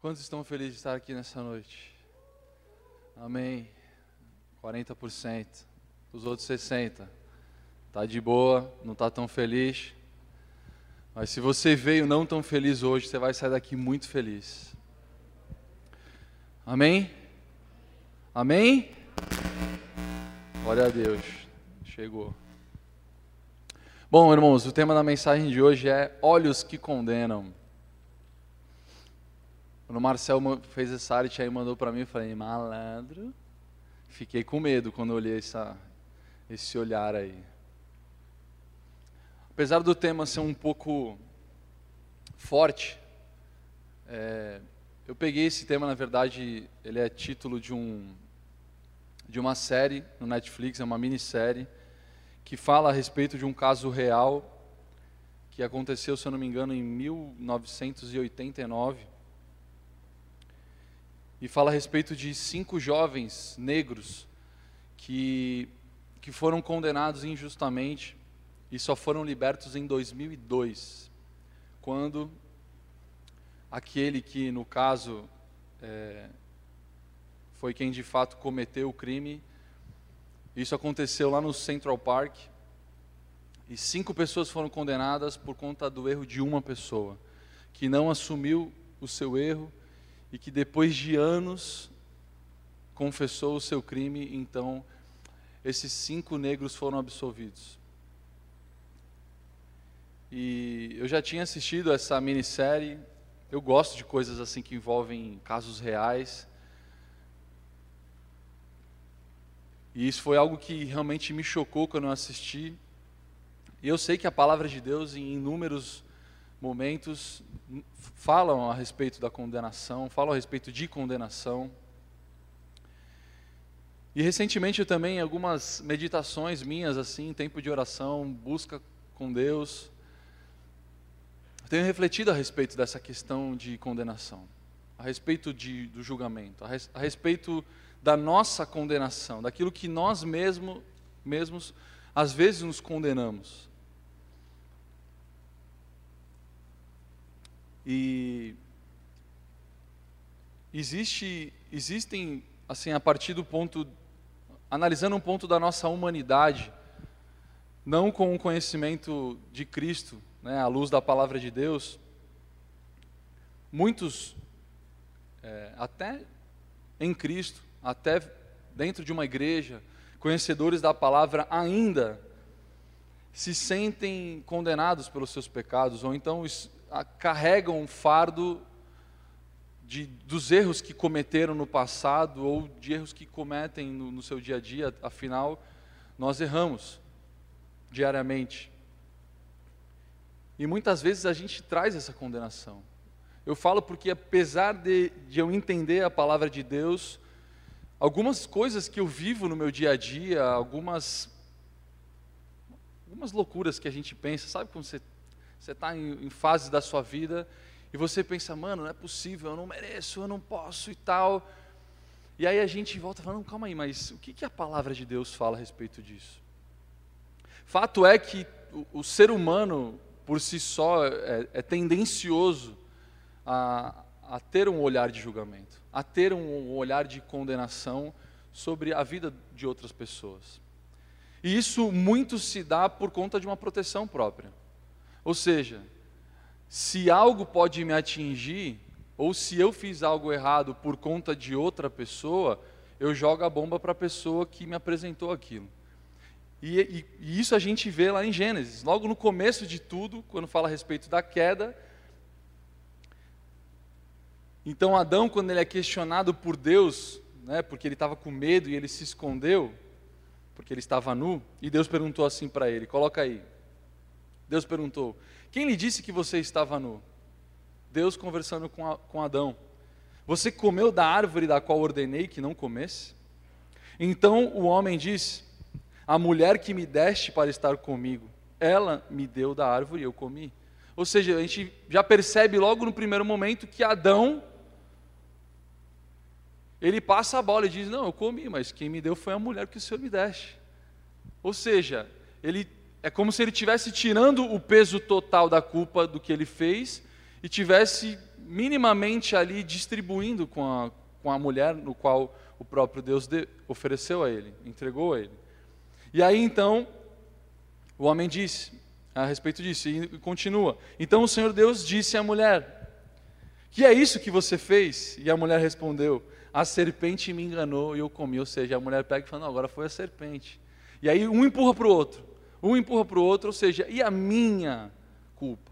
Quantos estão felizes de estar aqui nessa noite? Amém. 40%. Os outros 60%. Tá de boa, não está tão feliz. Mas se você veio não tão feliz hoje, você vai sair daqui muito feliz. Amém? Amém? Glória a Deus. Chegou. Bom, irmãos, o tema da mensagem de hoje é Olhos que Condenam. Quando o Marcel fez essa arte aí mandou para mim, eu falei, malandro. Fiquei com medo quando olhei essa, esse olhar aí. Apesar do tema ser um pouco forte, é, eu peguei esse tema, na verdade, ele é título de, um, de uma série no Netflix, é uma minissérie, que fala a respeito de um caso real que aconteceu, se eu não me engano, em 1989 e fala a respeito de cinco jovens negros que, que foram condenados injustamente e só foram libertos em 2002, quando aquele que, no caso, é, foi quem de fato cometeu o crime, isso aconteceu lá no Central Park, e cinco pessoas foram condenadas por conta do erro de uma pessoa, que não assumiu o seu erro e que depois de anos confessou o seu crime, então esses cinco negros foram absolvidos. E eu já tinha assistido essa minissérie, eu gosto de coisas assim que envolvem casos reais. E isso foi algo que realmente me chocou quando eu assisti. E eu sei que a palavra de Deus, em inúmeros momentos falam a respeito da condenação, falam a respeito de condenação. E recentemente eu também algumas meditações minhas assim, tempo de oração, busca com Deus, tenho refletido a respeito dessa questão de condenação, a respeito de, do julgamento, a, res, a respeito da nossa condenação, daquilo que nós mesmo, mesmos às vezes nos condenamos. E existe, existem, assim, a partir do ponto, analisando um ponto da nossa humanidade, não com o conhecimento de Cristo, né, à luz da palavra de Deus, muitos, é, até em Cristo, até dentro de uma igreja, conhecedores da palavra ainda se sentem condenados pelos seus pecados, ou então carregam um fardo de, dos erros que cometeram no passado ou de erros que cometem no, no seu dia a dia, afinal, nós erramos diariamente. E muitas vezes a gente traz essa condenação. Eu falo porque, apesar de, de eu entender a palavra de Deus, algumas coisas que eu vivo no meu dia a dia, algumas, algumas loucuras que a gente pensa, sabe quando você você está em, em da sua vida e você pensa, mano, não é possível, eu não mereço, eu não posso e tal. E aí a gente volta falando, calma aí, mas o que, que a palavra de Deus fala a respeito disso? Fato é que o, o ser humano, por si só, é, é tendencioso a, a, ter um olhar de julgamento, a ter um olhar de condenação sobre a vida de outras pessoas. E isso muito se dá por conta de uma proteção própria. Ou seja, se algo pode me atingir, ou se eu fiz algo errado por conta de outra pessoa, eu jogo a bomba para a pessoa que me apresentou aquilo. E, e, e, isso a gente vê lá em Gênesis, logo no começo de tudo, quando fala a respeito da queda. Então Adão, quando ele é questionado por Deus, né, porque ele estava com medo e ele se escondeu, porque ele estava nu, e Deus perguntou assim para ele: coloca aí, Deus perguntou: Quem lhe disse que você estava nu? Deus conversando com, a, com Adão: Você comeu da árvore da qual ordenei que não comesse? Então o homem disse: A mulher que me deste para estar comigo, ela me deu da árvore e eu comi. Ou seja, a gente já percebe logo no primeiro momento que Adão ele passa a bola e diz: Não, eu comi, mas quem me deu foi a mulher que o Senhor me deste. Ou seja, ele é como se ele estivesse tirando o peso total da culpa do que ele fez e tivesse minimamente ali distribuindo com a, com a mulher no qual o próprio Deus de, ofereceu a ele, entregou a ele. E aí então, o homem disse a respeito disso, e continua. Então o Senhor Deus disse à mulher: Que é isso que você fez? E a mulher respondeu: A serpente me enganou e eu comi. Ou seja, a mulher pega e fala: Não, agora foi a serpente. E aí um empurra para o outro, um empurra para o outro, ou seja, e a minha culpa?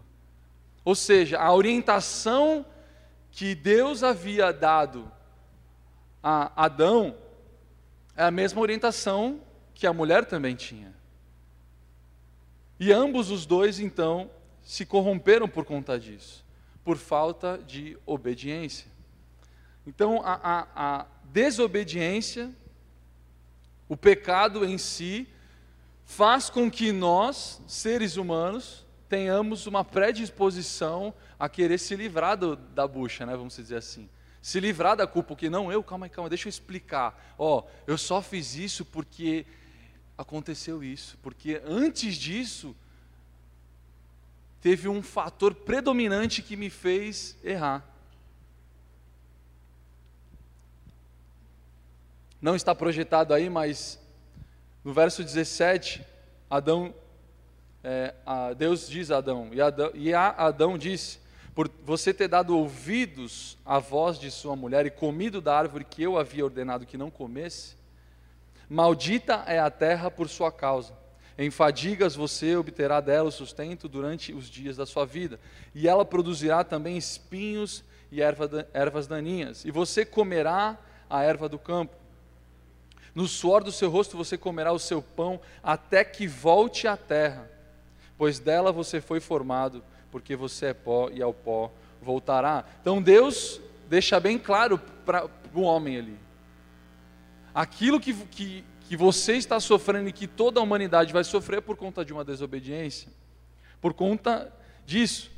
Ou seja, a orientação que Deus havia dado a Adão é a mesma orientação que a mulher também tinha. E ambos os dois, então, se corromperam por conta disso, por falta de obediência. Então, a, a, a desobediência, o pecado em si, faz com que nós, seres humanos, tenhamos uma predisposição a querer se livrar do, da bucha, né, vamos dizer assim. Se livrar da culpa, porque não, eu, calma aí, calma, deixa eu explicar. Ó, eu só fiz isso porque aconteceu isso, porque antes disso teve um fator predominante que me fez errar. Não está projetado aí, mas no verso 17, Adão, é, Deus diz a Adão, e, Adão, e a Adão disse: Por você ter dado ouvidos à voz de sua mulher e comido da árvore que eu havia ordenado que não comesse, Maldita é a terra por sua causa. Em fadigas você obterá dela o sustento durante os dias da sua vida, e ela produzirá também espinhos e ervas daninhas, e você comerá a erva do campo. No suor do seu rosto você comerá o seu pão, até que volte à terra, pois dela você foi formado, porque você é pó e ao pó voltará. Então Deus deixa bem claro para o homem ali: aquilo que, que, que você está sofrendo e que toda a humanidade vai sofrer por conta de uma desobediência, por conta disso.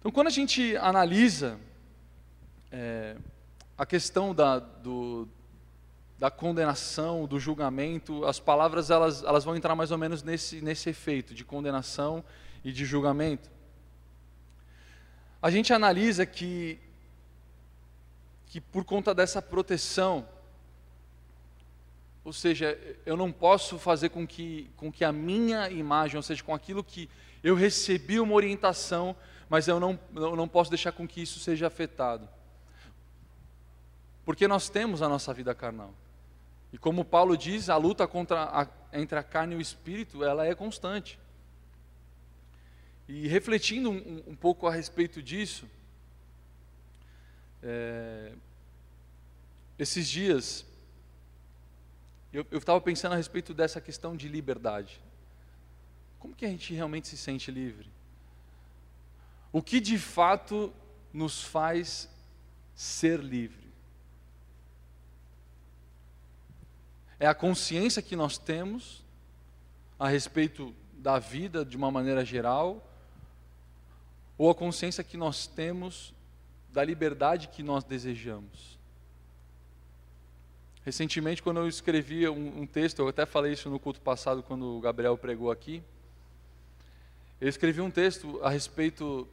Então, quando a gente analisa é, a questão da, do, da condenação, do julgamento, as palavras elas, elas vão entrar mais ou menos nesse, nesse efeito de condenação e de julgamento. A gente analisa que que por conta dessa proteção, ou seja, eu não posso fazer com que, com que a minha imagem, ou seja, com aquilo que eu recebi uma orientação, mas eu não, eu não posso deixar com que isso seja afetado. Porque nós temos a nossa vida carnal. E como Paulo diz, a luta contra a, entre a carne e o espírito, ela é constante. E refletindo um, um pouco a respeito disso, é, esses dias, eu estava pensando a respeito dessa questão de liberdade. Como que a gente realmente se sente livre? O que de fato nos faz ser livre? É a consciência que nós temos a respeito da vida de uma maneira geral, ou a consciência que nós temos da liberdade que nós desejamos. Recentemente, quando eu escrevi um, um, texto, eu até falei isso no culto passado, quando o Gabriel pregou aqui. Eu escrevi um texto a respeito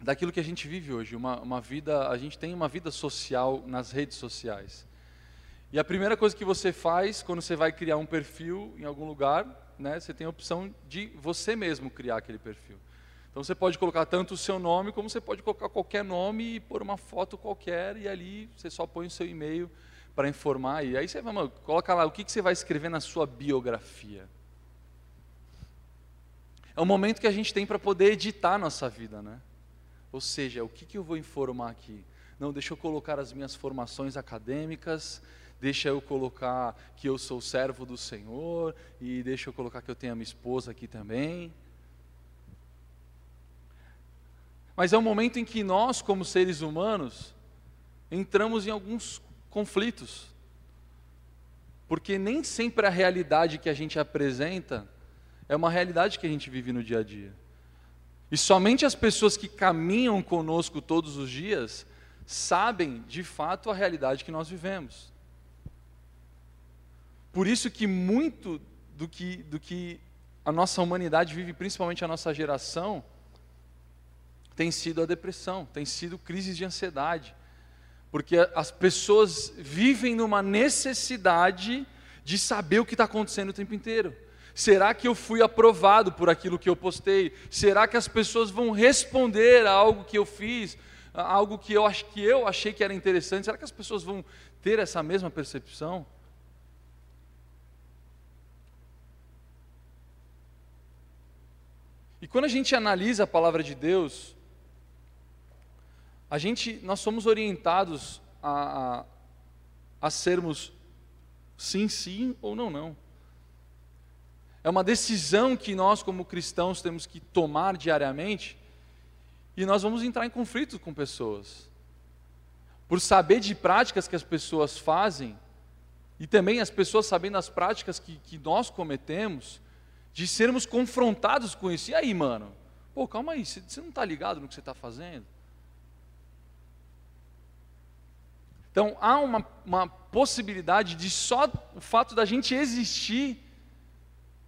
daquilo que a gente vive hoje, uma, uma vida, a gente tem uma vida social nas redes sociais. E a primeira coisa que você faz quando você vai criar um perfil em algum lugar, né, você tem a opção de você mesmo criar aquele perfil. Então você pode colocar tanto o seu nome, como você pode colocar qualquer nome e pôr uma foto qualquer, e ali você só põe o seu e-mail para informar. E aí você vamos, coloca lá o que, que você vai escrever na sua biografia. É o momento que a gente tem para poder editar a nossa vida, né? Ou seja, o que, que eu vou informar aqui? Não, deixa eu colocar as minhas formações acadêmicas, deixa eu colocar que eu sou servo do Senhor, e deixa eu colocar que eu tenho a minha esposa aqui também. Mas é um momento em que nós, como seres humanos, entramos em alguns conflitos. Porque nem sempre a realidade que a gente apresenta é uma realidade que a gente vive no dia a dia. E somente as pessoas que caminham conosco todos os dias sabem de fato a realidade que nós vivemos. Por isso que muito do que, do que a nossa humanidade vive, principalmente a nossa geração, tem sido a depressão, tem sido crises de ansiedade. Porque as pessoas vivem numa necessidade de saber o que está acontecendo o tempo inteiro. Será que eu fui aprovado por aquilo que eu postei? Será que as pessoas vão responder a algo que eu fiz, a algo que eu, acho, que eu achei que era interessante? Será que as pessoas vão ter essa mesma percepção? E quando a gente analisa a palavra de Deus, a gente, nós somos orientados a, a, a sermos sim, sim ou não, não. É uma decisão que nós, como cristãos, temos que tomar diariamente e nós vamos entrar em conflito com pessoas. Por saber de práticas que as pessoas fazem e também as pessoas sabendo as práticas que, que nós cometemos, de sermos confrontados com isso. E aí, mano? Pô, calma aí, você não está ligado no que você está fazendo? Então, há uma, uma possibilidade de só o fato da gente existir,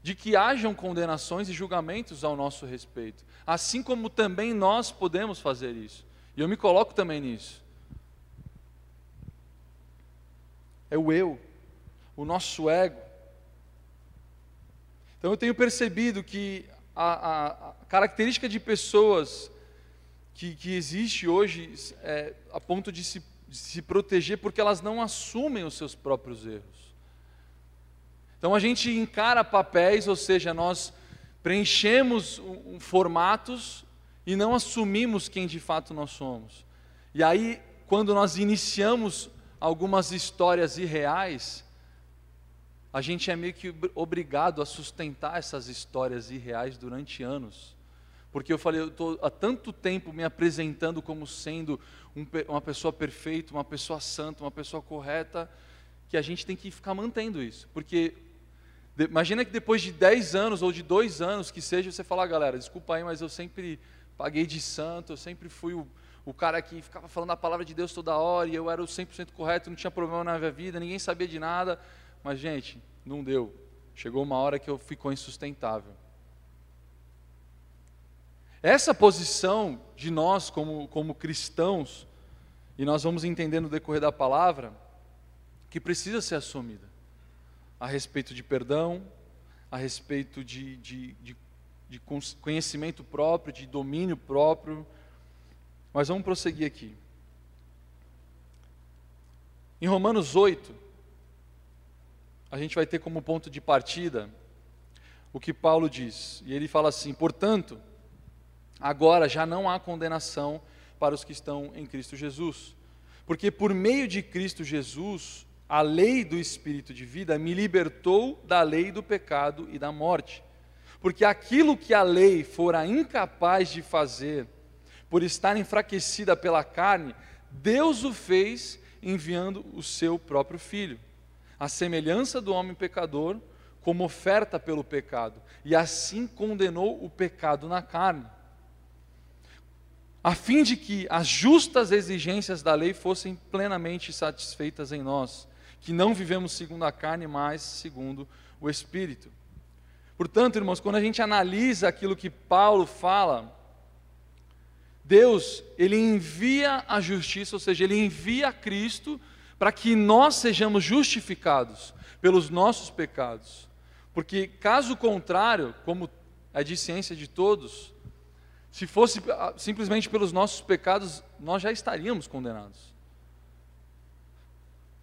de que hajam condenações e julgamentos ao nosso respeito. Assim como também nós podemos fazer isso. E eu me coloco também nisso. É o eu, o nosso ego. Então eu tenho percebido que a, a, a característica de pessoas que, que existe hoje é, a ponto de se, de se proteger porque elas não assumem os seus próprios erros. Então a gente encara papéis, ou seja, nós preenchemos formatos e não assumimos quem de fato nós somos. E aí, quando nós iniciamos algumas histórias irreais, a gente é meio que obrigado a sustentar essas histórias irreais durante anos. Porque eu falei, eu estou há tanto tempo me apresentando como sendo um, uma pessoa perfeita, uma pessoa santa, uma pessoa correta, que a gente tem que ficar mantendo isso. Porque de, imagina que depois de 10 anos ou de 2 anos que seja, você falar, ah, galera, desculpa aí, mas eu sempre paguei de santo, eu sempre fui o, o cara que ficava falando a palavra de Deus toda hora, e eu era o 100% correto, não tinha problema na minha vida, ninguém sabia de nada. Mas, gente, não deu. Chegou uma hora que eu ficou insustentável. Essa posição de nós como, como cristãos, e nós vamos entender no decorrer da palavra, que precisa ser assumida a respeito de perdão, a respeito de, de, de, de conhecimento próprio, de domínio próprio. Mas vamos prosseguir aqui. Em Romanos 8, a gente vai ter como ponto de partida o que Paulo diz. E ele fala assim: portanto, agora já não há condenação para os que estão em Cristo Jesus. Porque por meio de Cristo Jesus, a lei do Espírito de vida me libertou da lei do pecado e da morte. Porque aquilo que a lei fora incapaz de fazer, por estar enfraquecida pela carne, Deus o fez enviando o seu próprio filho a semelhança do homem pecador, como oferta pelo pecado, e assim condenou o pecado na carne, a fim de que as justas exigências da lei fossem plenamente satisfeitas em nós, que não vivemos segundo a carne, mas segundo o Espírito. Portanto, irmãos, quando a gente analisa aquilo que Paulo fala, Deus, ele envia a justiça, ou seja, ele envia Cristo para que nós sejamos justificados pelos nossos pecados. Porque, caso contrário, como é de ciência de todos, se fosse ah, simplesmente pelos nossos pecados, nós já estaríamos condenados.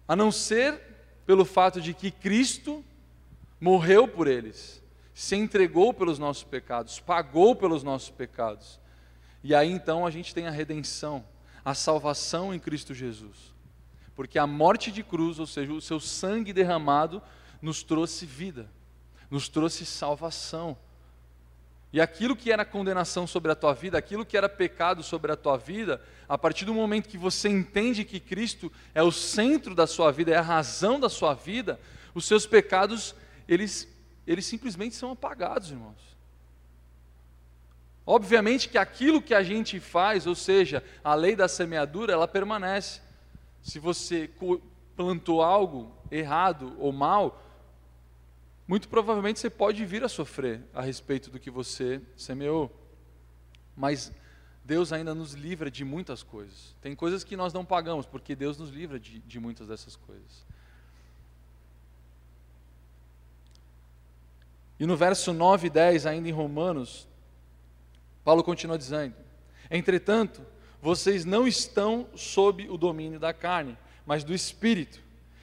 A não ser pelo fato de que Cristo morreu por eles, se entregou pelos nossos pecados, pagou pelos nossos pecados. E aí então a gente tem a redenção, a salvação em Cristo Jesus. Porque a morte de cruz, ou seja, o seu sangue derramado, nos trouxe vida, nos trouxe salvação. E aquilo que era condenação sobre a tua vida, aquilo que era pecado sobre a tua vida, a partir do momento que você entende que Cristo é o centro da sua vida, é a razão da sua vida, os seus pecados, eles, eles simplesmente são apagados, irmãos. Obviamente que aquilo que a gente faz, ou seja, a lei da semeadura, ela permanece se você plantou algo errado ou mal, muito provavelmente você pode vir a sofrer a respeito do que você semeou. Mas Deus ainda nos livra de muitas coisas. Tem coisas que nós não pagamos, porque Deus nos livra de, de muitas dessas coisas. E no verso 9 e 10, ainda em Romanos, Paulo continua dizendo: Entretanto, vocês não estão sob o domínio da carne, mas do Espírito,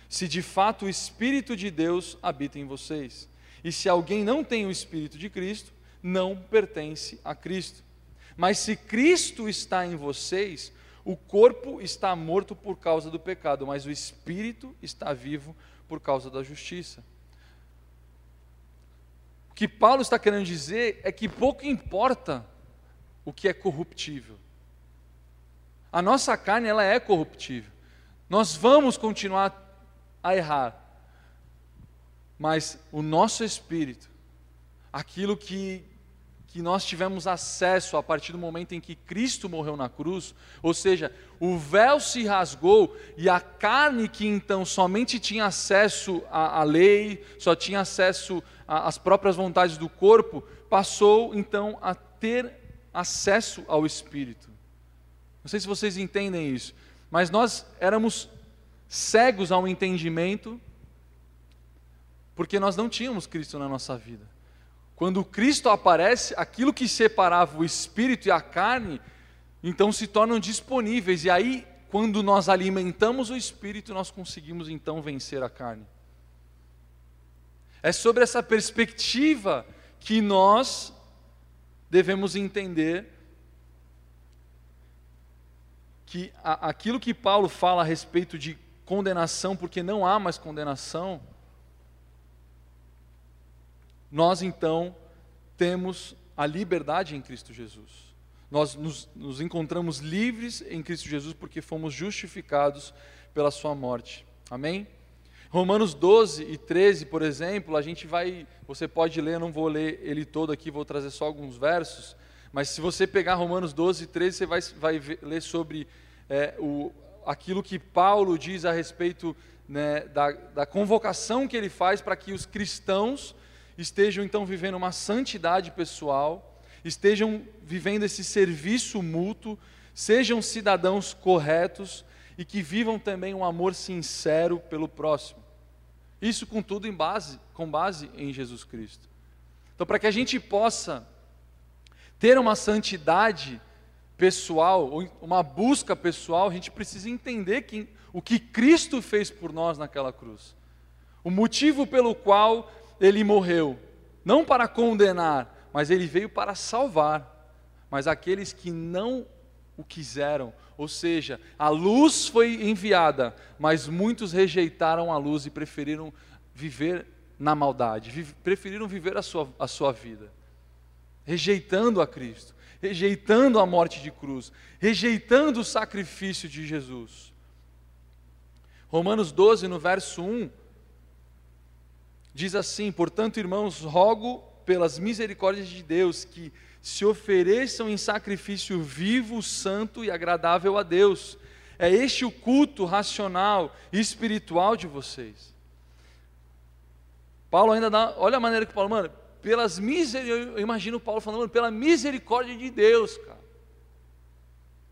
se de fato o Espírito de Deus habita em vocês. E se alguém não tem o Espírito de Cristo, não pertence a Cristo. Mas se Cristo está em vocês, o corpo está morto por causa do pecado, mas o espírito está vivo por causa da justiça. O que Paulo está querendo dizer é que pouco importa o que é corruptível. A nossa carne ela é corruptível. Nós vamos continuar a errar. Mas o nosso espírito, aquilo que que nós tivemos acesso a partir do momento em que Cristo morreu na cruz, ou seja, o véu se rasgou e a carne que então somente tinha acesso à, à lei, só tinha acesso às próprias vontades do corpo, passou então a ter acesso ao Espírito. Não sei se vocês entendem isso, mas nós éramos cegos ao entendimento, porque nós não tínhamos Cristo na nossa vida. Quando Cristo aparece, aquilo que separava o espírito e a carne, então se tornam disponíveis. E aí, quando nós alimentamos o espírito, nós conseguimos então vencer a carne. É sobre essa perspectiva que nós devemos entender que aquilo que Paulo fala a respeito de condenação, porque não há mais condenação, nós então temos a liberdade em Cristo Jesus. Nós nos, nos, encontramos livres em Cristo Jesus porque fomos justificados pela Sua morte. Amém? Romanos 12 e 13, por exemplo, a gente vai. Você pode ler, não vou ler ele todo aqui, vou trazer só alguns versos. Mas se você pegar Romanos 12 e 13, você vai, vai ver, ler sobre é, o, aquilo que Paulo diz a respeito né, da, da convocação que ele faz para que os cristãos estejam então vivendo uma santidade pessoal, estejam vivendo esse serviço mútuo, sejam cidadãos corretos e que vivam também um amor sincero pelo próximo. Isso contudo em base, com base em Jesus Cristo. Então, para que a gente possa ter uma santidade pessoal, uma busca pessoal, a gente precisa entender que, o que Cristo fez por nós naquela cruz. O motivo pelo qual ele morreu, não para condenar, mas ele veio para salvar. Mas aqueles que não o quiseram, ou seja, a luz foi enviada, mas muitos rejeitaram a luz e preferiram viver na maldade, preferiram viver a sua, a sua vida, rejeitando a Cristo, rejeitando a morte de cruz, rejeitando o sacrifício de Jesus. Romanos 12, no verso 1, Diz assim: Portanto, irmãos, rogo pelas misericórdias de Deus que se ofereçam em sacrifício vivo, santo e agradável a Deus. É este o culto racional e espiritual de vocês. Paulo ainda dá, olha a maneira que Paulo, mano, pelas misericórdias, eu imagino Paulo falando, pela misericórdia de Deus, cara.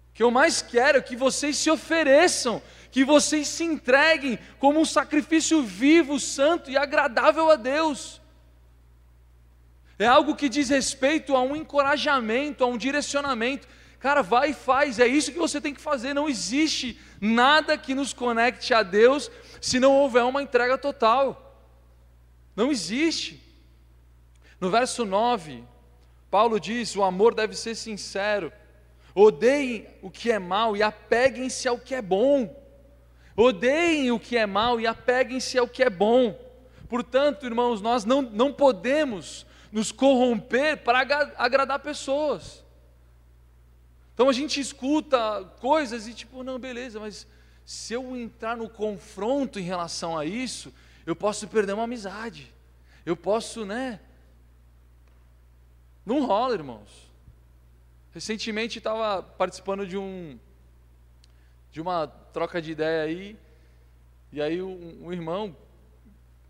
O que eu mais quero é que vocês se ofereçam que vocês se entreguem como um sacrifício vivo, santo e agradável a Deus. É algo que diz respeito a um encorajamento, a um direcionamento. Cara, vai e faz, é isso que você tem que fazer. Não existe nada que nos conecte a Deus se não houver uma entrega total. Não existe. No verso 9, Paulo diz: o amor deve ser sincero. Odeiem o que é mal e apeguem-se ao que é bom. Odeiem o que é mal e apeguem-se ao que é bom. Portanto, irmãos, nós não, não podemos nos corromper para agradar pessoas. Então a gente escuta coisas e tipo, não, beleza, mas se eu entrar no confronto em relação a isso, eu posso perder uma amizade. Eu posso, né? Não rola, irmãos. Recentemente estava participando de um de uma troca de ideia aí, e aí um, um irmão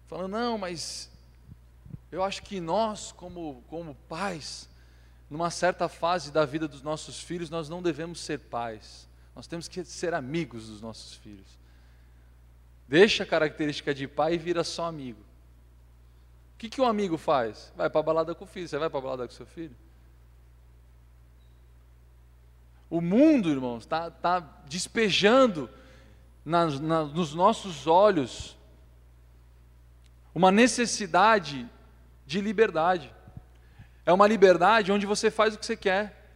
falando, não, mas eu acho que nós, como, como pais, numa certa fase da vida dos nossos filhos, nós não devemos ser pais. Nós temos que ser amigos dos nossos filhos. Deixa a característica de pai e vira só amigo. O que, que um amigo faz? Vai para a balada com o filho. Você vai para a balada com seu filho? O mundo, irmãos, está tá despejando nas, na, nos nossos olhos uma necessidade de liberdade. É uma liberdade onde você faz o que você quer,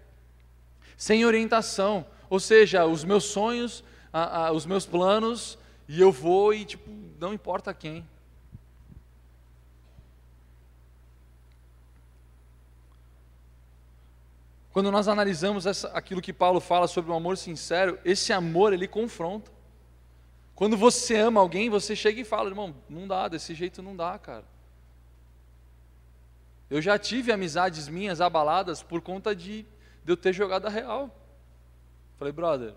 sem orientação. Ou seja, os meus sonhos, a, a, os meus planos, e eu vou e, tipo, não importa quem. Quando nós analisamos essa, aquilo que Paulo fala sobre o amor sincero, esse amor ele confronta. Quando você ama alguém, você chega e fala, irmão, não dá, desse jeito não dá, cara. Eu já tive amizades minhas abaladas por conta de, de eu ter jogado a real. Falei, brother,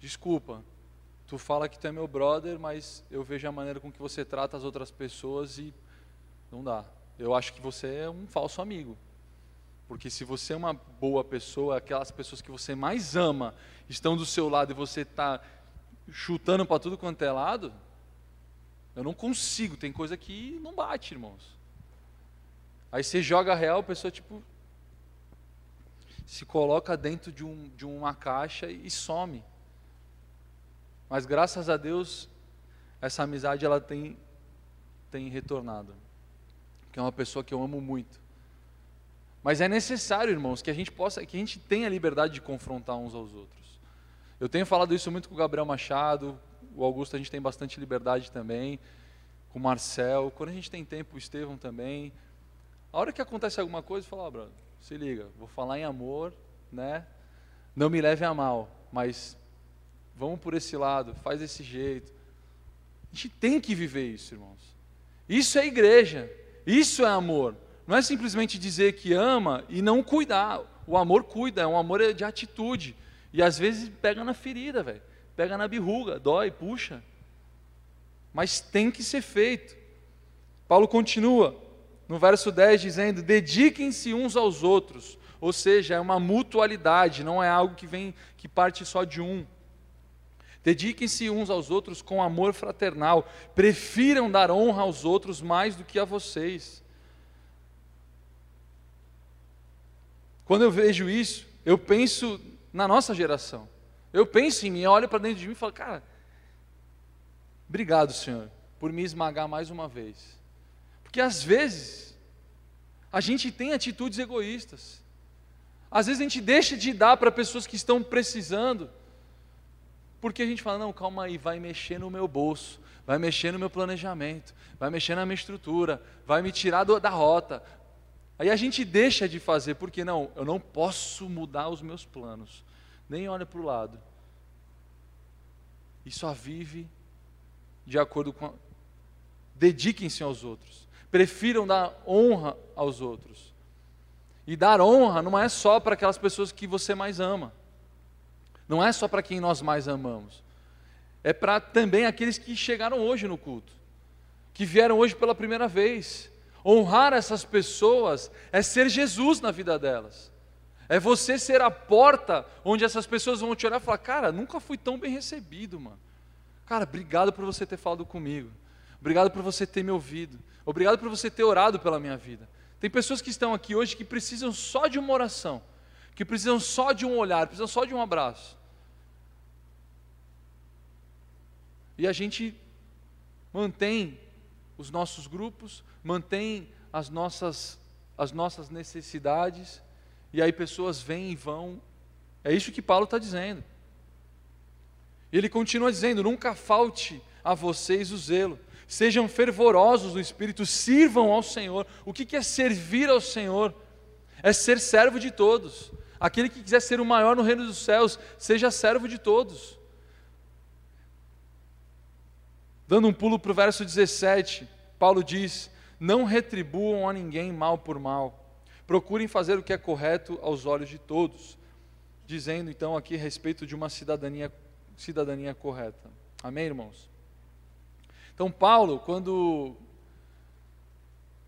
desculpa, tu fala que tu é meu brother, mas eu vejo a maneira com que você trata as outras pessoas e não dá. Eu acho que você é um falso amigo. Porque se você é uma boa pessoa, aquelas pessoas que você mais ama estão do seu lado e você está chutando para tudo quanto é lado, eu não consigo, tem coisa que não bate, irmãos. Aí você joga a real, a pessoa tipo se coloca dentro de, um, de uma caixa e some. Mas graças a Deus, essa amizade ela tem, tem retornado. Que é uma pessoa que eu amo muito. Mas é necessário, irmãos, que a gente possa, que a gente tenha a liberdade de confrontar uns aos outros. Eu tenho falado isso muito com o Gabriel Machado, o Augusto a gente tem bastante liberdade também, com o Marcel, quando a gente tem tempo, o Estevão também. A hora que acontece alguma coisa, fala, oh, brother, se liga, vou falar em amor, né? Não me leve a mal, mas vamos por esse lado, faz desse jeito. A gente tem que viver isso, irmãos. Isso é igreja, isso é amor. Não é simplesmente dizer que ama e não cuidar. O amor cuida, é um amor de atitude. E às vezes pega na ferida, velho. Pega na birruga, dói, puxa. Mas tem que ser feito. Paulo continua no verso 10 dizendo: "Dediquem-se uns aos outros". Ou seja, é uma mutualidade, não é algo que vem que parte só de um. Dediquem-se uns aos outros com amor fraternal. Prefiram dar honra aos outros mais do que a vocês. Quando eu vejo isso, eu penso na nossa geração. Eu penso em mim, eu olho para dentro de mim e falo, cara, obrigado, Senhor, por me esmagar mais uma vez. Porque às vezes, a gente tem atitudes egoístas. Às vezes a gente deixa de dar para pessoas que estão precisando, porque a gente fala, não, calma aí, vai mexer no meu bolso, vai mexer no meu planejamento, vai mexer na minha estrutura, vai me tirar do, da rota, Aí a gente deixa de fazer, porque não, eu não posso mudar os meus planos, nem olha para o lado. E só vive de acordo com. A... Dediquem-se aos outros, prefiram dar honra aos outros. E dar honra não é só para aquelas pessoas que você mais ama, não é só para quem nós mais amamos, é para também aqueles que chegaram hoje no culto, que vieram hoje pela primeira vez Honrar essas pessoas é ser Jesus na vida delas. É você ser a porta onde essas pessoas vão te olhar e falar: Cara, nunca fui tão bem recebido, mano. Cara, obrigado por você ter falado comigo. Obrigado por você ter me ouvido. Obrigado por você ter orado pela minha vida. Tem pessoas que estão aqui hoje que precisam só de uma oração, que precisam só de um olhar, precisam só de um abraço. E a gente mantém os nossos grupos, mantém as nossas, as nossas necessidades, e aí pessoas vêm e vão. É isso que Paulo está dizendo. Ele continua dizendo: nunca falte a vocês o zelo, sejam fervorosos no espírito, sirvam ao Senhor. O que é servir ao Senhor? É ser servo de todos. Aquele que quiser ser o maior no reino dos céus, seja servo de todos. Dando um pulo para o verso 17, Paulo diz: Não retribuam a ninguém mal por mal, procurem fazer o que é correto aos olhos de todos, dizendo então aqui a respeito de uma cidadania, cidadania correta. Amém, irmãos? Então, Paulo, quando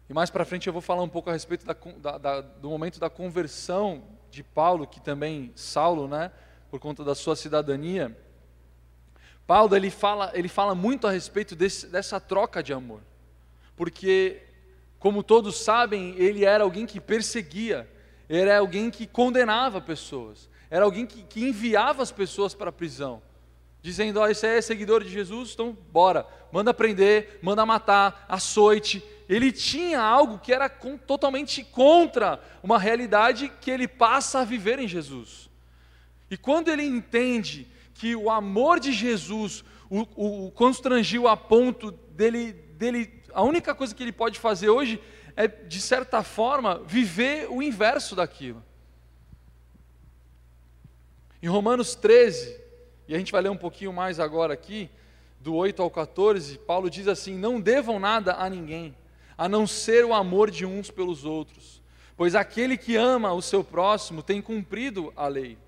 E mais para frente eu vou falar um pouco a respeito da, da, da, do momento da conversão de Paulo, que também Saulo, né, por conta da sua cidadania. Paulo ele fala, ele fala muito a respeito desse, dessa troca de amor, porque, como todos sabem, ele era alguém que perseguia, era alguém que condenava pessoas, era alguém que, que enviava as pessoas para a prisão, dizendo: Ó, oh, esse é seguidor de Jesus, então bora, manda prender, manda matar, açoite. Ele tinha algo que era com, totalmente contra uma realidade que ele passa a viver em Jesus. E quando ele entende que o amor de Jesus o, o, o constrangiu a ponto dele, dele, a única coisa que ele pode fazer hoje é, de certa forma, viver o inverso daquilo. Em Romanos 13, e a gente vai ler um pouquinho mais agora aqui, do 8 ao 14, Paulo diz assim: Não devam nada a ninguém, a não ser o amor de uns pelos outros, pois aquele que ama o seu próximo tem cumprido a lei.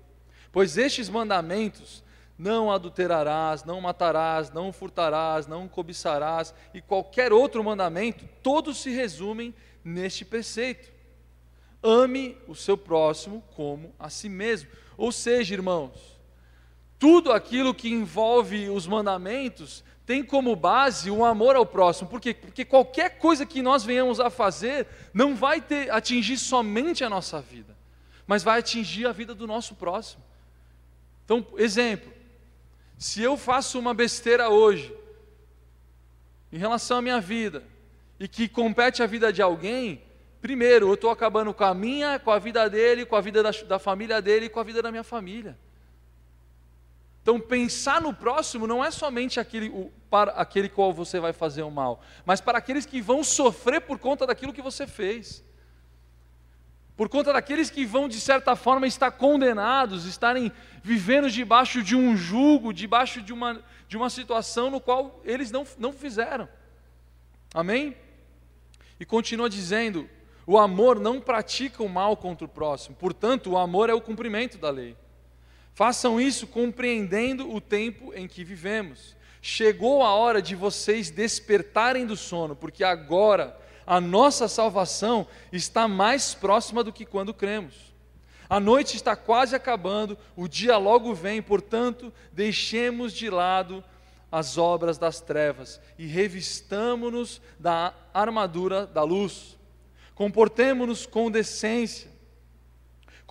Pois estes mandamentos, não adulterarás, não matarás, não furtarás, não cobiçarás, e qualquer outro mandamento, todos se resumem neste preceito. Ame o seu próximo como a si mesmo. Ou seja, irmãos, tudo aquilo que envolve os mandamentos tem como base o amor ao próximo. Por quê? Porque qualquer coisa que nós venhamos a fazer não vai ter, atingir somente a nossa vida, mas vai atingir a vida do nosso próximo. Então, exemplo, se eu faço uma besteira hoje, em relação à minha vida, e que compete a vida de alguém, primeiro, eu estou acabando com a minha, com a vida dele, com a vida da, da família dele e com a vida da minha família. Então, pensar no próximo não é somente aquele, o, para aquele qual você vai fazer o mal, mas para aqueles que vão sofrer por conta daquilo que você fez. Por conta daqueles que vão, de certa forma, estar condenados, estarem vivendo debaixo de um jugo, debaixo de uma, de uma situação no qual eles não, não fizeram. Amém? E continua dizendo: o amor não pratica o mal contra o próximo, portanto, o amor é o cumprimento da lei. Façam isso compreendendo o tempo em que vivemos. Chegou a hora de vocês despertarem do sono, porque agora a nossa salvação está mais próxima do que quando cremos. A noite está quase acabando, o dia logo vem, portanto, deixemos de lado as obras das trevas e revistamo-nos da armadura da luz. Comportemo-nos com decência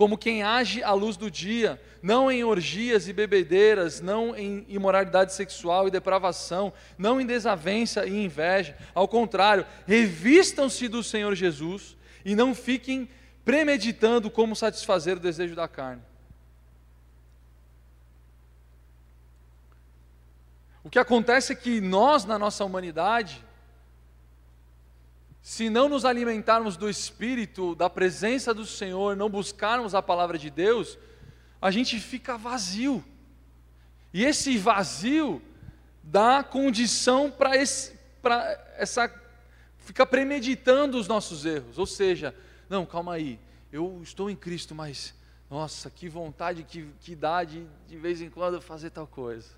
como quem age à luz do dia, não em orgias e bebedeiras, não em imoralidade sexual e depravação, não em desavença e inveja. Ao contrário, revistam-se do Senhor Jesus e não fiquem premeditando como satisfazer o desejo da carne. O que acontece é que nós, na nossa humanidade, se não nos alimentarmos do Espírito, da presença do Senhor, não buscarmos a palavra de Deus, a gente fica vazio. E esse vazio dá condição para essa. ficar premeditando os nossos erros. Ou seja, não, calma aí, eu estou em Cristo, mas, nossa, que vontade que, que dá de, de vez em quando fazer tal coisa.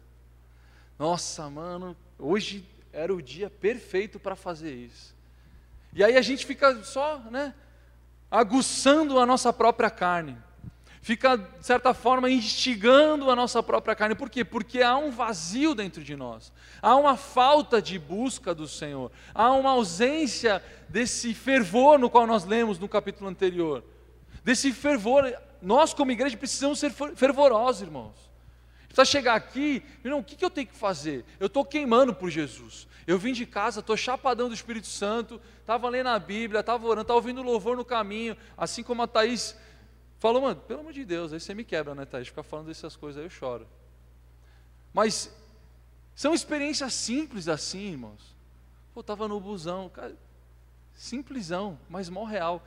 Nossa, mano, hoje era o dia perfeito para fazer isso. E aí a gente fica só, né, aguçando a nossa própria carne. Fica, de certa forma, instigando a nossa própria carne. Por quê? Porque há um vazio dentro de nós. Há uma falta de busca do Senhor. Há uma ausência desse fervor no qual nós lemos no capítulo anterior. Desse fervor. Nós, como igreja, precisamos ser fervorosos, irmãos. Precisa chegar aqui, irmão, o que eu tenho que fazer? Eu estou queimando por Jesus. Eu vim de casa, estou chapadão do Espírito Santo, estava lendo a Bíblia, estava orando, estava ouvindo louvor no caminho, assim como a Thaís falou, mano, pelo amor de Deus, aí você me quebra, né, Thaís? Ficar falando dessas coisas aí eu choro. Mas são experiências simples assim, irmãos. Pô, estava no busão, cara, simplesão, mas mó real.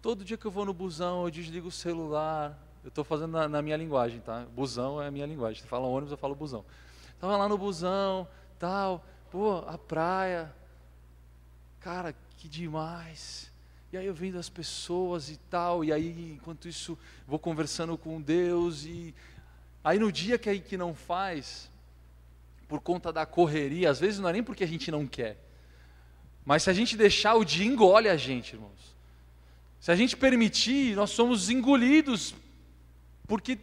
Todo dia que eu vou no busão, eu desligo o celular. Eu estou fazendo na, na, minha linguagem, tá? Busão é a minha linguagem. Você fala ônibus, eu falo busão. Estava lá no busão, tal pô, a praia, cara, que demais. E aí eu vendo as pessoas e tal, e aí enquanto isso vou conversando com Deus e aí no dia que aí que não faz, por conta da correria, às vezes não é nem porque a gente não quer, Mas se a gente deixar, o dia engole a gente, irmãos. Se a gente permitir, nós somos engolidos, porque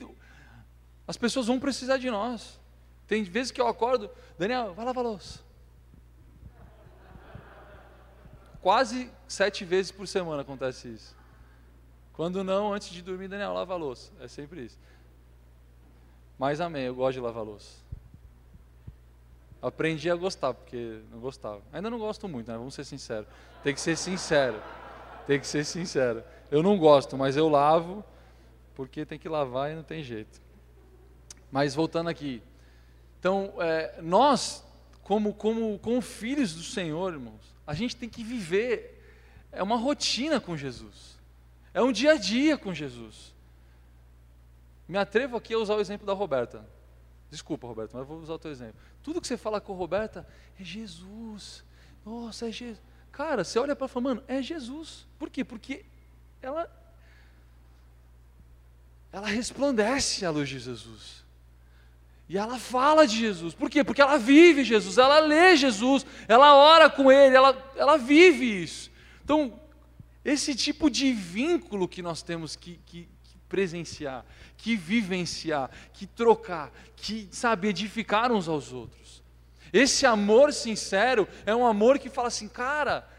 as pessoas vão precisar de nós. Tem vezes que eu acordo, Daniel, vai lavar louça. Quase sete vezes por semana acontece isso. Quando não, antes de dormir, Daniel, lava a louça. É sempre isso. Mas amém, eu gosto de lavar louça. Aprendi a gostar, porque não gostava. Ainda não gosto muito, né? Vamos ser sinceros. Tem que ser sincero. Tem que ser sincero. Eu não gosto, mas eu lavo, porque tem que lavar e não tem jeito. Mas voltando aqui. Então, é, nós, como, como, como filhos do Senhor, irmãos, a gente tem que viver. É uma rotina com Jesus. É um dia a dia com Jesus. Me atrevo aqui a usar o exemplo da Roberta. Desculpa, Roberta, mas vou usar o teu exemplo. Tudo que você fala com a Roberta é Jesus. Nossa, é Jesus. Cara, você olha para e fala, mano, é Jesus. Por quê? Porque ela ela resplandece a luz de Jesus. E ela fala de Jesus. Por quê? Porque ela vive Jesus, ela lê Jesus, ela ora com Ele, ela, ela vive isso. Então, esse tipo de vínculo que nós temos que, que, que presenciar, que vivenciar, que trocar, que, sabe, edificar uns aos outros. Esse amor sincero é um amor que fala assim, cara,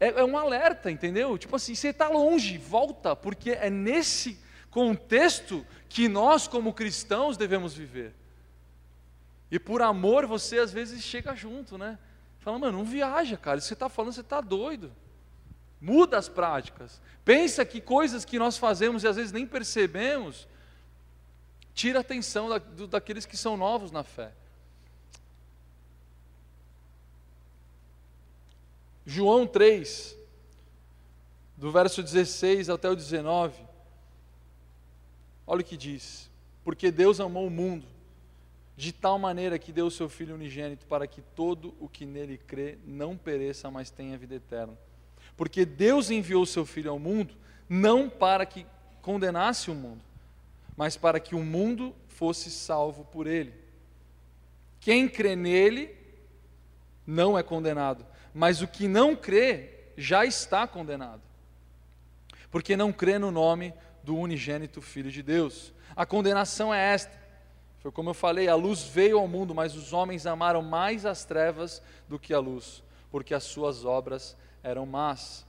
é, é um alerta, entendeu? Tipo assim, você está longe, volta, porque é nesse contexto que nós, como cristãos, devemos viver. E por amor, você às vezes chega junto, né? Fala, mano, não viaja, cara, isso que você está falando, você está doido. Muda as práticas. Pensa que coisas que nós fazemos e às vezes nem percebemos, tira a atenção da, do, daqueles que são novos na fé. João 3, do verso 16 até o 19, olha o que diz: Porque Deus amou o mundo, de tal maneira que deu o seu Filho unigênito, para que todo o que nele crê não pereça, mas tenha vida eterna. Porque Deus enviou o seu Filho ao mundo, não para que condenasse o mundo, mas para que o mundo fosse salvo por ele. Quem crê nele não é condenado, mas o que não crê já está condenado, porque não crê no nome do unigênito Filho de Deus. A condenação é esta. Foi como eu falei, a luz veio ao mundo, mas os homens amaram mais as trevas do que a luz, porque as suas obras eram más.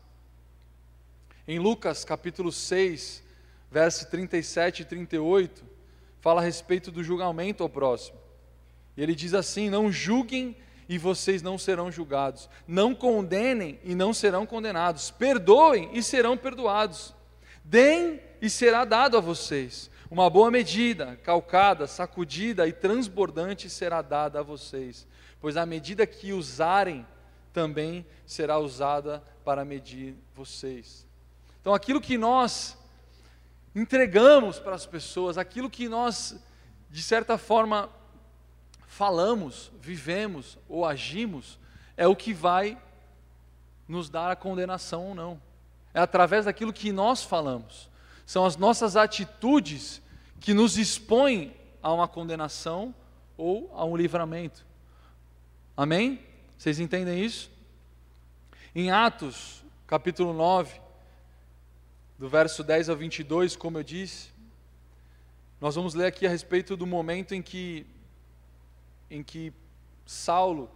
Em Lucas capítulo 6, verso 37 e 38, fala a respeito do julgamento ao próximo. E ele diz assim: Não julguem e vocês não serão julgados. Não condenem e não serão condenados. Perdoem e serão perdoados. Deem e será dado a vocês. Uma boa medida, calcada, sacudida e transbordante será dada a vocês, pois a medida que usarem também será usada para medir vocês. Então, aquilo que nós entregamos para as pessoas, aquilo que nós, de certa forma, falamos, vivemos ou agimos, é o que vai nos dar a condenação ou não. É através daquilo que nós falamos. São as nossas atitudes que nos expõem a uma condenação ou a um livramento. Amém? Vocês entendem isso? Em Atos, capítulo 9, do verso 10 ao 22, como eu disse, nós vamos ler aqui a respeito do momento em que em que Saulo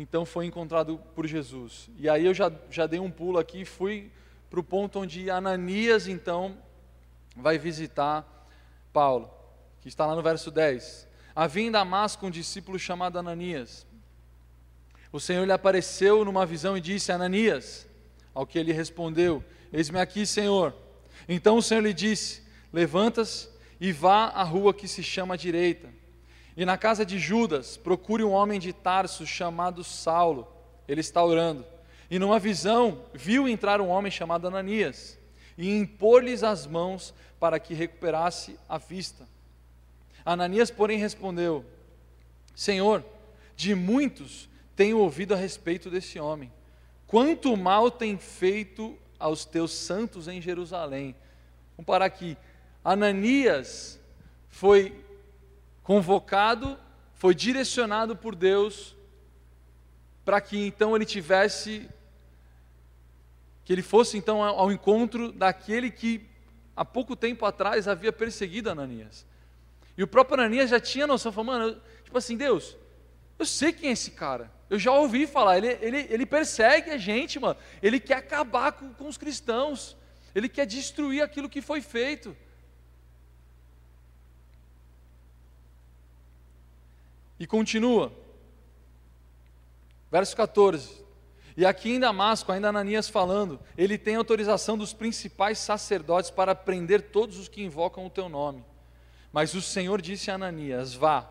então foi encontrado por Jesus. E aí eu já, já dei um pulo aqui e fui para o ponto onde Ananias então vai visitar Paulo, que está lá no verso 10. Havia em Damasco um discípulo chamado Ananias. O Senhor lhe apareceu numa visão e disse: Ananias. Ao que ele respondeu: Eis-me aqui, Senhor. Então o Senhor lhe disse: Levanta-se e vá à rua que se chama direita. E na casa de Judas, procure um homem de Tarso chamado Saulo. Ele está orando. E numa visão, viu entrar um homem chamado Ananias e impor-lhes as mãos para que recuperasse a vista. Ananias, porém, respondeu: Senhor, de muitos tenho ouvido a respeito desse homem. Quanto mal tem feito aos teus santos em Jerusalém. Vamos parar aqui. Ananias foi convocado, foi direcionado por Deus para que então ele tivesse que ele fosse então ao encontro daquele que há pouco tempo atrás havia perseguido Ananias. E o próprio Ananias já tinha noção, falou, mano, tipo assim, Deus, eu sei quem é esse cara. Eu já ouvi falar, ele, ele, ele persegue a gente, mano. Ele quer acabar com, com os cristãos. Ele quer destruir aquilo que foi feito. E continua. Verso 14. E aqui em Damasco, ainda Ananias falando, ele tem autorização dos principais sacerdotes para prender todos os que invocam o teu nome. Mas o Senhor disse a Ananias: Vá,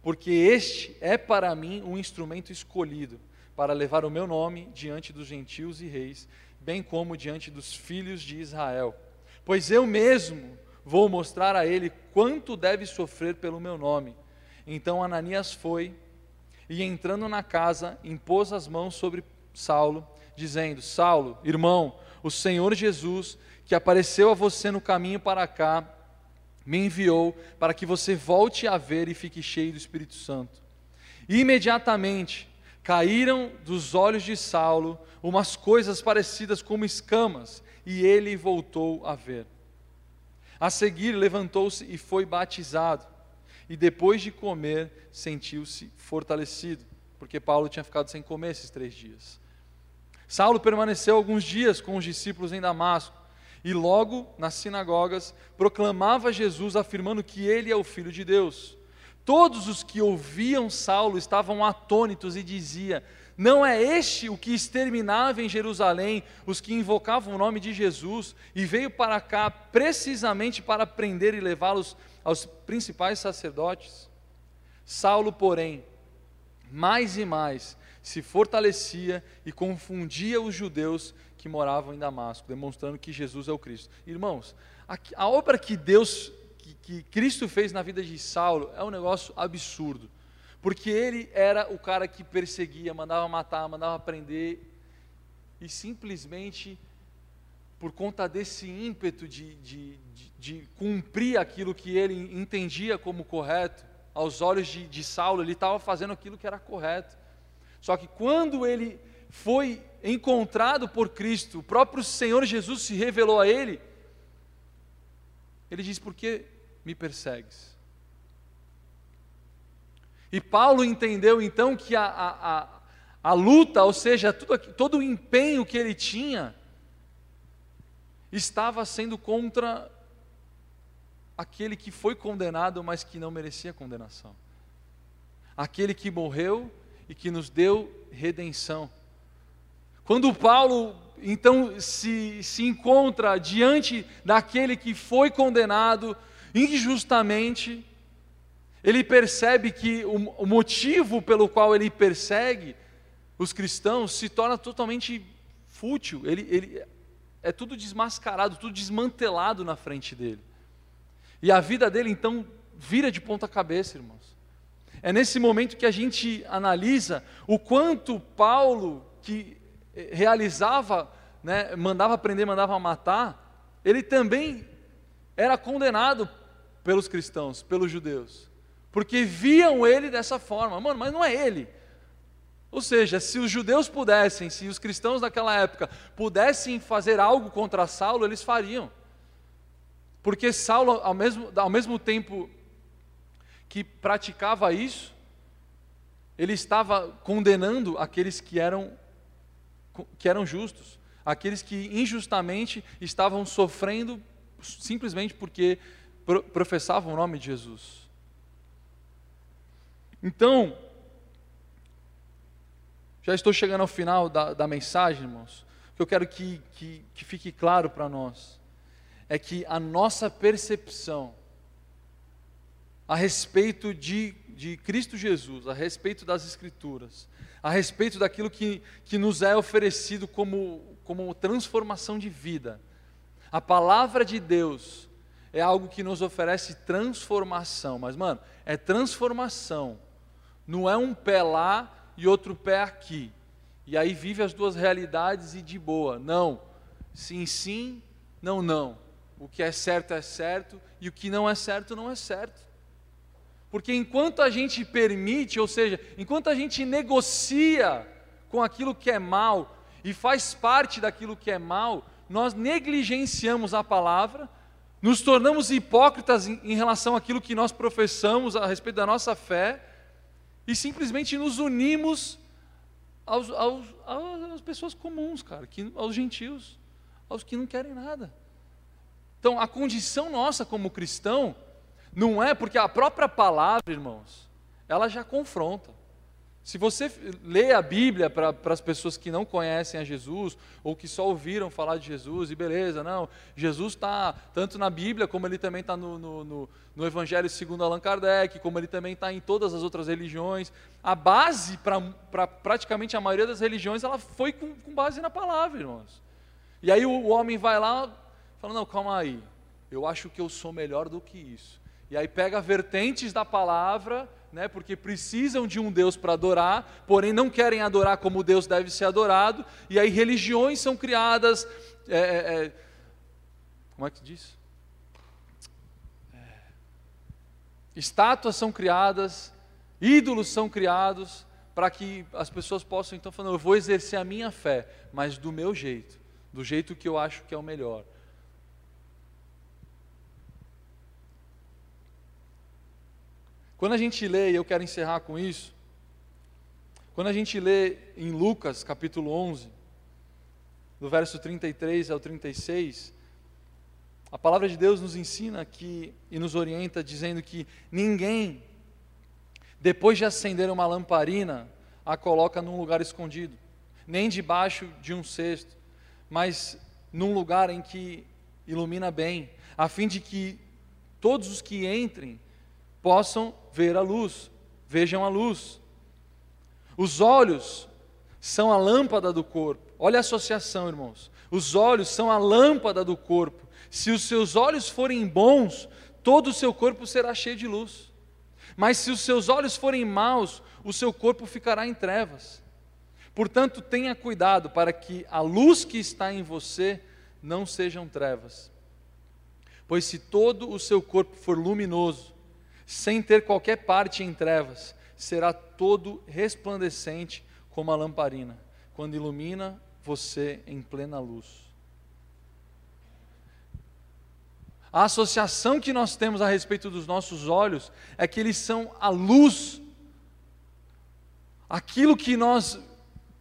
porque este é para mim um instrumento escolhido para levar o meu nome diante dos gentios e reis, bem como diante dos filhos de Israel. Pois eu mesmo vou mostrar a ele quanto deve sofrer pelo meu nome. Então Ananias foi e, entrando na casa, impôs as mãos sobre Saulo, dizendo: Saulo, irmão, o Senhor Jesus, que apareceu a você no caminho para cá, me enviou para que você volte a ver e fique cheio do Espírito Santo. E imediatamente caíram dos olhos de Saulo umas coisas parecidas como escamas, e ele voltou a ver. A seguir, levantou-se e foi batizado, e depois de comer, sentiu-se fortalecido, porque Paulo tinha ficado sem comer esses três dias. Saulo permaneceu alguns dias com os discípulos em Damasco e logo nas sinagogas proclamava Jesus, afirmando que ele é o Filho de Deus. Todos os que ouviam Saulo estavam atônitos e dizia: Não é este o que exterminava em Jerusalém os que invocavam o nome de Jesus e veio para cá precisamente para prender e levá-los aos principais sacerdotes? Saulo, porém, mais e mais se fortalecia e confundia os judeus que moravam em Damasco, demonstrando que Jesus é o Cristo. Irmãos, a, a obra que Deus, que, que Cristo fez na vida de Saulo é um negócio absurdo, porque ele era o cara que perseguia, mandava matar, mandava prender, e simplesmente por conta desse ímpeto de, de, de, de, cumprir aquilo que ele entendia como correto, aos olhos de, de Saulo, ele estava fazendo aquilo que era correto. Só que quando ele foi encontrado por Cristo, o próprio Senhor Jesus se revelou a ele, ele diz: Por que me persegues? E Paulo entendeu então que a, a, a, a luta, ou seja, tudo, todo o empenho que ele tinha, estava sendo contra aquele que foi condenado, mas que não merecia condenação. Aquele que morreu e que nos deu redenção. Quando Paulo então se, se encontra diante daquele que foi condenado injustamente, ele percebe que o, o motivo pelo qual ele persegue os cristãos se torna totalmente fútil, ele, ele é tudo desmascarado, tudo desmantelado na frente dele. E a vida dele então vira de ponta cabeça, irmãos. É nesse momento que a gente analisa o quanto Paulo, que eh, realizava, né, mandava prender, mandava matar, ele também era condenado pelos cristãos, pelos judeus, porque viam ele dessa forma. Mano, mas não é ele. Ou seja, se os judeus pudessem, se os cristãos daquela época pudessem fazer algo contra Saulo, eles fariam. Porque Saulo, ao mesmo, ao mesmo tempo que praticava isso, ele estava condenando aqueles que eram, que eram justos, aqueles que injustamente estavam sofrendo simplesmente porque professavam o nome de Jesus. Então, já estou chegando ao final da, da mensagem, irmãos. O que eu quero que, que, que fique claro para nós é que a nossa percepção a respeito de, de Cristo Jesus, a respeito das Escrituras, a respeito daquilo que, que nos é oferecido como, como transformação de vida. A palavra de Deus é algo que nos oferece transformação, mas, mano, é transformação, não é um pé lá e outro pé aqui, e aí vive as duas realidades e de boa. Não, sim, sim, não, não. O que é certo é certo e o que não é certo não é certo. Porque enquanto a gente permite, ou seja, enquanto a gente negocia com aquilo que é mal e faz parte daquilo que é mal, nós negligenciamos a palavra, nos tornamos hipócritas em, relação àquilo que nós professamos a respeito da nossa fé e simplesmente nos unimos aos, aos, às pessoas comuns, cara, que, aos gentios, aos que não querem nada. Então, a condição nossa como cristão não é porque a própria palavra, irmãos, ela já confronta. Se você lê a Bíblia para as pessoas que não conhecem a Jesus, ou que só ouviram falar de Jesus, e beleza, não, Jesus está tanto na Bíblia, como ele também está no, no, no, no, Evangelho segundo Allan Kardec, como ele também está em todas as outras religiões. A base para pra, praticamente a maioria das religiões, ela foi com, com base na palavra, irmãos. E aí o, o homem vai lá, fala, não, calma aí, eu acho que eu sou melhor do que isso. E aí pega vertentes da palavra né, porque precisam de um Deus para adorar, porém não querem adorar como Deus deve ser adorado, e aí religiões são criadas. É, é, é como é que diz? É, estátuas são criadas, ídolos são criados, para que as pessoas possam então falar: eu vou exercer a minha fé, mas do meu jeito, do jeito que eu acho que é o melhor. Quando a gente lê, e eu quero encerrar com isso, quando a gente lê em Lucas capítulo 11, do verso 33 ao 36, a palavra de Deus nos ensina que e nos orienta dizendo que ninguém, depois de acender uma lamparina, a coloca num lugar escondido, nem debaixo de um cesto, mas num lugar em que ilumina bem, a fim de que todos os que entrem possam ver a luz, vejam a luz. Os olhos são a lâmpada do corpo. Olha a associação, irmãos. Os olhos são a lâmpada do corpo. Se os seus olhos forem bons, todo o seu corpo será cheio de luz. Mas se os seus olhos forem maus, o seu corpo ficará em trevas. Portanto, tenha cuidado para que a luz que está em você não sejam trevas. Pois se todo o seu corpo for luminoso, sem ter qualquer parte em trevas, será todo resplandecente como a lamparina, quando ilumina você em plena luz. A associação que nós temos a respeito dos nossos olhos é que eles são a luz. Aquilo que nós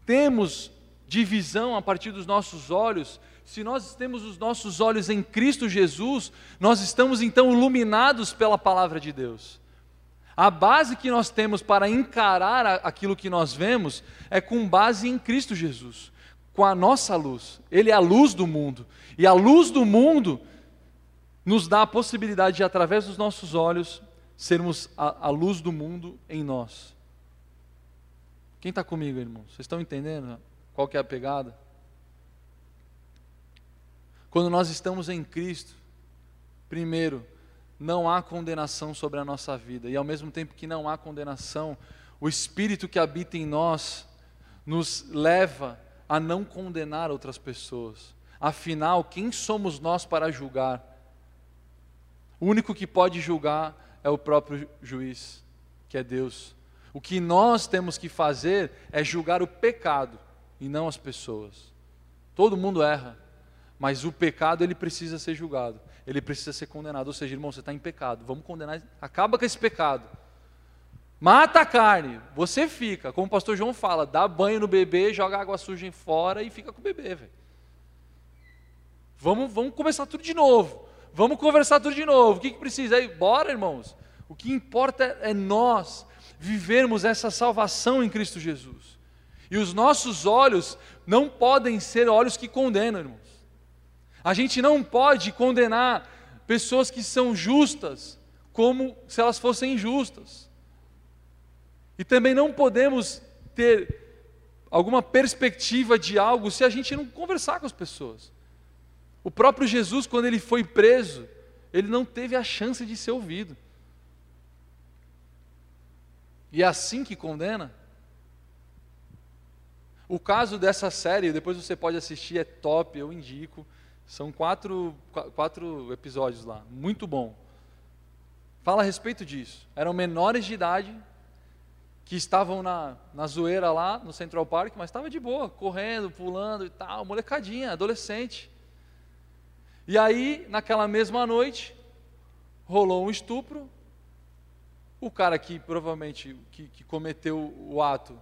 temos de visão a partir dos nossos olhos se nós temos os nossos olhos em Cristo Jesus, nós estamos então iluminados pela palavra de Deus. A base que nós temos para encarar aquilo que nós vemos é com base em Cristo Jesus, com a nossa luz. Ele é a luz do mundo. E a luz do mundo nos dá a possibilidade de, através dos nossos olhos, sermos a, a luz do mundo em nós. Quem está comigo, irmãos? Vocês estão entendendo qual que é a pegada? Quando nós estamos em Cristo, primeiro, não há condenação sobre a nossa vida, e ao mesmo tempo que não há condenação, o Espírito que habita em nós nos leva a não condenar outras pessoas. Afinal, quem somos nós para julgar? O único que pode julgar é o próprio juiz, que é Deus. O que nós temos que fazer é julgar o pecado e não as pessoas. Todo mundo erra. Mas o pecado ele precisa ser julgado, ele precisa ser condenado. Ou seja, irmão, você está em pecado, vamos condenar, acaba com esse pecado. Mata a carne, você fica, como o pastor João fala, dá banho no bebê, joga água suja fora e fica com o bebê. Vamos, vamos começar tudo de novo. Vamos conversar tudo de novo. O que, que precisa? Aí, bora, irmãos. O que importa é nós vivermos essa salvação em Cristo Jesus. E os nossos olhos não podem ser olhos que condenam, irmãos. A gente não pode condenar pessoas que são justas como se elas fossem injustas. E também não podemos ter alguma perspectiva de algo se a gente não conversar com as pessoas. O próprio Jesus, quando ele foi preso, ele não teve a chance de ser ouvido. E é assim que condena. O caso dessa série, depois você pode assistir, é top, eu indico. São quatro, quatro episódios lá, muito bom. Fala a respeito disso. Eram menores de idade que estavam na, na zoeira lá no Central Park, mas estava de boa, correndo, pulando e tal, molecadinha, adolescente. E aí, naquela mesma noite, rolou um estupro. O cara que provavelmente que, que cometeu o ato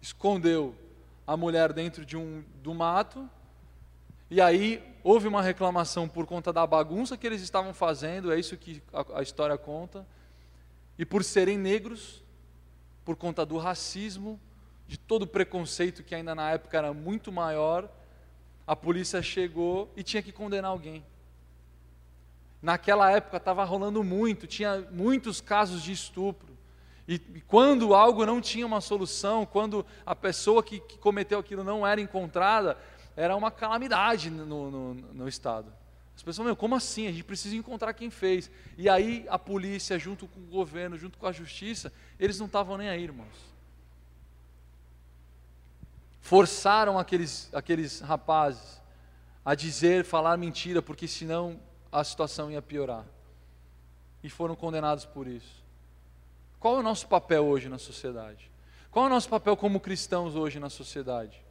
escondeu a mulher dentro de um do mato. E aí houve uma reclamação por conta da bagunça que eles estavam fazendo, é isso que a, a história conta. E por serem negros, por conta do racismo, de todo o preconceito que ainda na época era muito maior, a polícia chegou e tinha que condenar alguém. Naquela época estava rolando muito, tinha muitos casos de estupro. E, e, quando algo não tinha uma solução, quando a pessoa que, que cometeu aquilo não era encontrada, era uma calamidade no, no, no Estado. As pessoas, meu, como assim? A gente precisa encontrar quem fez. E aí a polícia, junto com o governo, junto com a justiça, eles não estavam nem aí, irmãos. Forçaram aqueles, aqueles rapazes a dizer, falar mentira, porque senão a situação ia piorar. E foram condenados por isso. Qual é o nosso papel hoje na sociedade? Qual é o nosso papel como cristãos hoje na sociedade?